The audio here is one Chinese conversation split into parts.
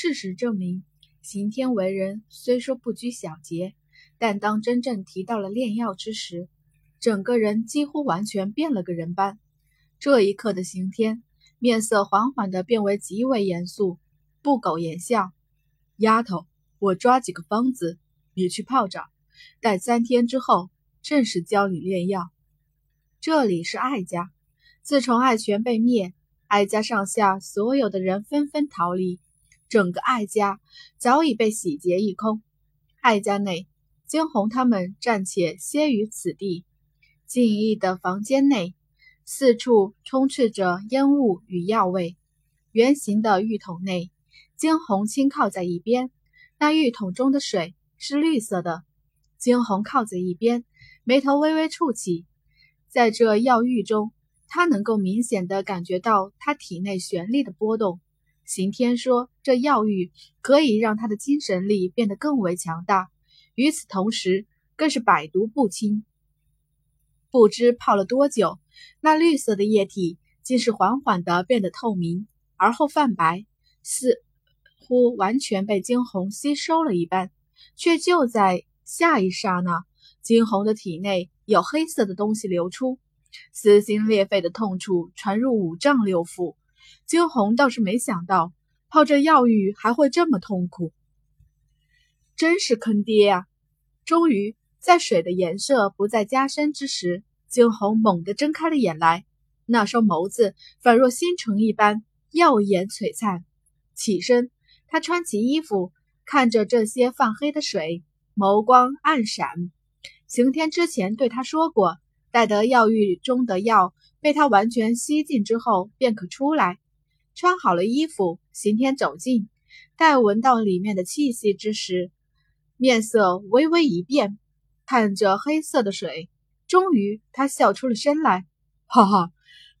事实证明，刑天为人虽说不拘小节，但当真正提到了炼药之时，整个人几乎完全变了个人般。这一刻的刑天，面色缓缓的变为极为严肃，不苟言笑：“丫头，我抓几个方子，你去泡着，待三天之后，正式教你炼药。”这里是艾家，自从艾权被灭，艾家上下所有的人纷纷逃离。整个艾家早已被洗劫一空。艾家内，惊鸿他们暂且歇于此地。静谧的房间内，四处充斥着烟雾与药味。圆形的浴桶内，惊鸿轻靠在一边，那浴桶中的水是绿色的。惊鸿靠在一边，眉头微微蹙起。在这药浴中，他能够明显的感觉到他体内玄力的波动。刑天说：“这药浴可以让他的精神力变得更为强大，与此同时，更是百毒不侵。”不知泡了多久，那绿色的液体竟是缓缓的变得透明，而后泛白，似乎完全被惊鸿吸收了一般。却就在下一刹那，惊鸿的体内有黑色的东西流出，撕心裂肺的痛楚传入五脏六腑。惊鸿倒是没想到，泡这药浴还会这么痛苦，真是坑爹啊！终于在水的颜色不再加深之时，惊鸿猛地睁开了眼来，那双眸子仿若星辰一般耀眼璀璨。起身，他穿起衣服，看着这些泛黑的水，眸光暗闪。刑天之前对他说过，待得药浴中的药被他完全吸尽之后，便可出来。穿好了衣服，刑天走近，待闻到里面的气息之时，面色微微一变，看着黑色的水，终于他笑出了声来，哈哈，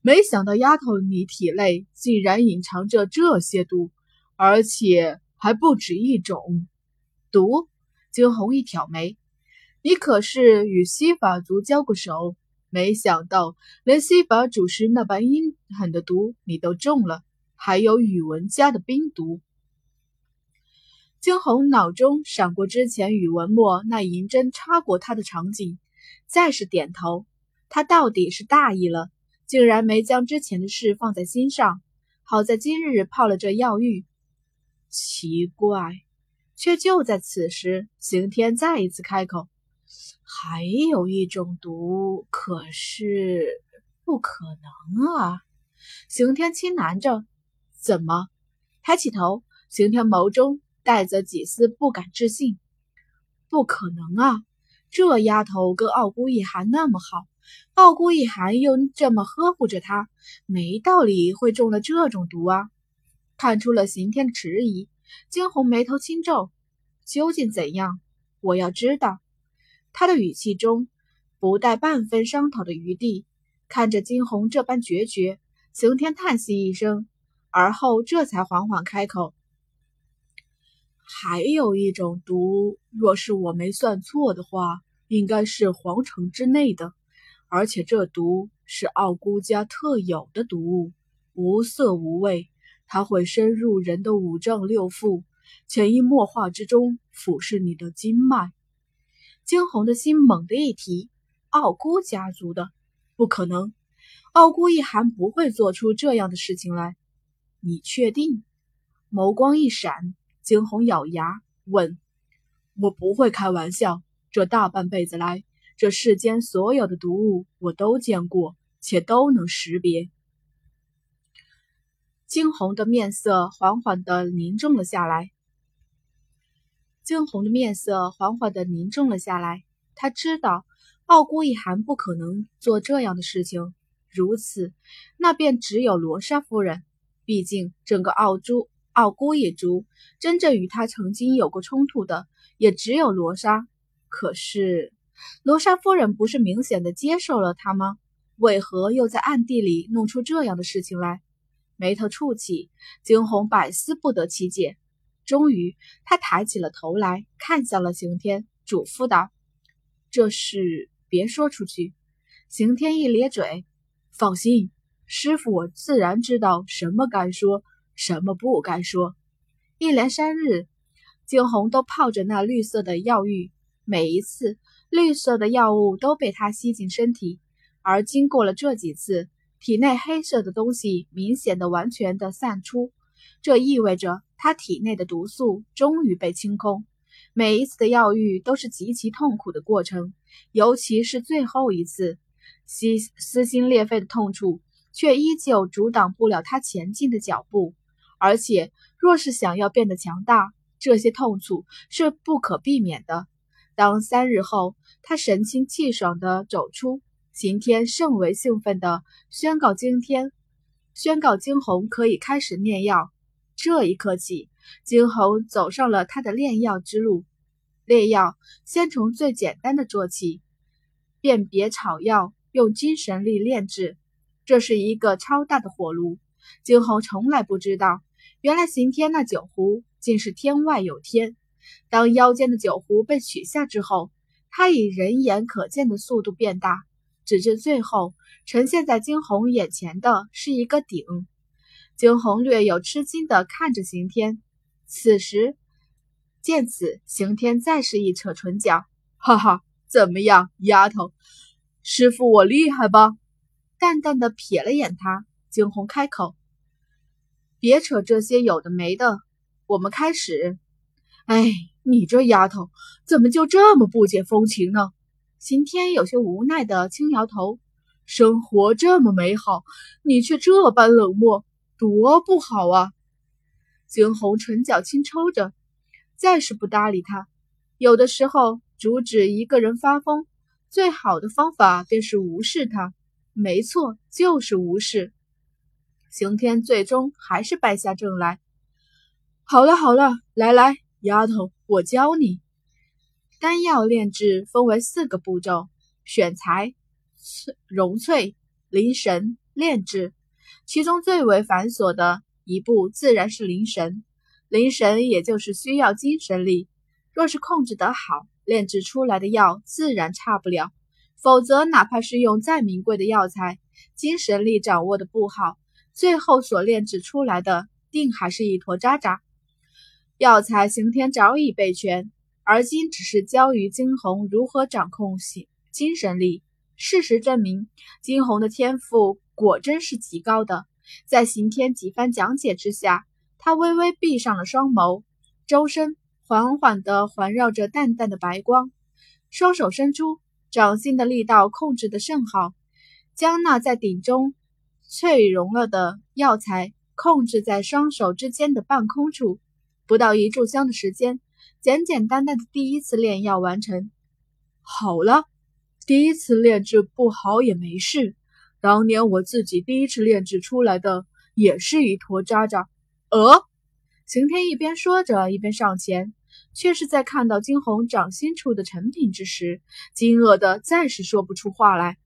没想到丫头你体内竟然隐藏着这些毒，而且还不止一种毒。惊鸿一挑眉，你可是与西法族交过手，没想到连西法祖师那般阴狠的毒你都中了。还有宇文家的冰毒，惊鸿脑中闪过之前宇文墨那银针插过他的场景，再是点头。他到底是大意了，竟然没将之前的事放在心上。好在今日泡了这药浴。奇怪，却就在此时，刑天再一次开口：“还有一种毒，可是不可能啊！”刑天轻喃着。怎么？抬起头，刑天眸中带着几丝不敢置信。不可能啊！这丫头跟傲孤一寒那么好，傲孤一寒又这么呵护着她，没道理会中了这种毒啊！看出了刑天的迟疑，惊鸿眉头轻皱。究竟怎样？我要知道。他的语气中不带半分商讨的余地。看着惊鸿这般决绝，刑天叹息一声。而后，这才缓缓开口：“还有一种毒，若是我没算错的话，应该是皇城之内的。而且这毒是傲孤家特有的毒物，无色无味，它会深入人的五脏六腑，潜移默化之中腐蚀你的经脉。”惊鸿的心猛地一提：“傲孤家族的，不可能！傲孤一寒不会做出这样的事情来。”你确定？眸光一闪，惊鸿咬牙问：“我不会开玩笑。这大半辈子来，这世间所有的毒物我都见过，且都能识别。”惊鸿的面色缓缓的凝重了下来。惊鸿的面色缓缓的凝重了下来。他知道傲孤一寒不可能做这样的事情，如此，那便只有罗莎夫人。毕竟，整个奥珠奥姑一族，真正与他曾经有过冲突的，也只有罗莎。可是，罗莎夫人不是明显的接受了他吗？为何又在暗地里弄出这样的事情来？眉头蹙起，惊鸿百思不得其解。终于，他抬起了头来，看向了刑天，嘱咐道：“这事别说出去。”刑天一咧嘴：“放心。”师傅，我自然知道什么该说，什么不该说。一连三日，惊鸿都泡着那绿色的药浴，每一次绿色的药物都被他吸进身体，而经过了这几次，体内黑色的东西明显的完全的散出，这意味着他体内的毒素终于被清空。每一次的药浴都是极其痛苦的过程，尤其是最后一次，撕撕心裂肺的痛楚，却依旧阻挡不了他前进的脚步，而且。若是想要变得强大，这些痛楚是不可避免的。当三日后，他神清气爽地走出，刑天甚为兴奋地宣告：“惊天，宣告惊鸿可以开始炼药。”这一刻起，惊鸿走上了他的炼药之路。炼药先从最简单的做起，辨别草药，用精神力炼制。这是一个超大的火炉，惊鸿从来不知道。原来刑天那酒壶竟是天外有天。当腰间的酒壶被取下之后，它以人眼可见的速度变大，直至最后呈现在惊鸿眼前的是一个鼎。惊鸿略有吃惊地看着刑天。此时见此，刑天再是一扯唇角，哈哈，怎么样，丫头，师傅我厉害吧？淡淡的瞥了眼他，惊鸿开口。别扯这些有的没的，我们开始。哎，你这丫头怎么就这么不解风情呢？刑天有些无奈的轻摇头。生活这么美好，你却这般冷漠，多不好啊！惊鸿唇角轻抽着，再是不搭理他。有的时候，阻止一个人发疯，最好的方法便是无视他。没错，就是无视。刑天最终还是败下阵来。好了好了，来来，丫头，我教你。丹药炼制分为四个步骤：选材、萃、熔萃、凝神、炼制。其中最为繁琐的一步自然是凝神。凝神也就是需要精神力。若是控制得好，炼制出来的药自然差不了。否则，哪怕是用再名贵的药材，精神力掌握的不好。最后所炼制出来的，定还是一坨渣渣。药材刑天早已备全，而今只是教于惊鸿如何掌控心精神力。事实证明，惊鸿的天赋果真是极高的。在刑天几番讲解之下，他微微闭上了双眸，周身缓缓地环绕着淡淡的白光，双手伸出，掌心的力道控制得甚好，将那在鼎中。萃融了的药材控制在双手之间的半空处，不到一炷香的时间，简简单单的第一次炼药完成。好了，第一次炼制不好也没事。当年我自己第一次炼制出来的也是一坨渣渣。呃，刑天一边说着，一边上前，却是在看到金鸿掌心处的成品之时，惊愕的暂时说不出话来。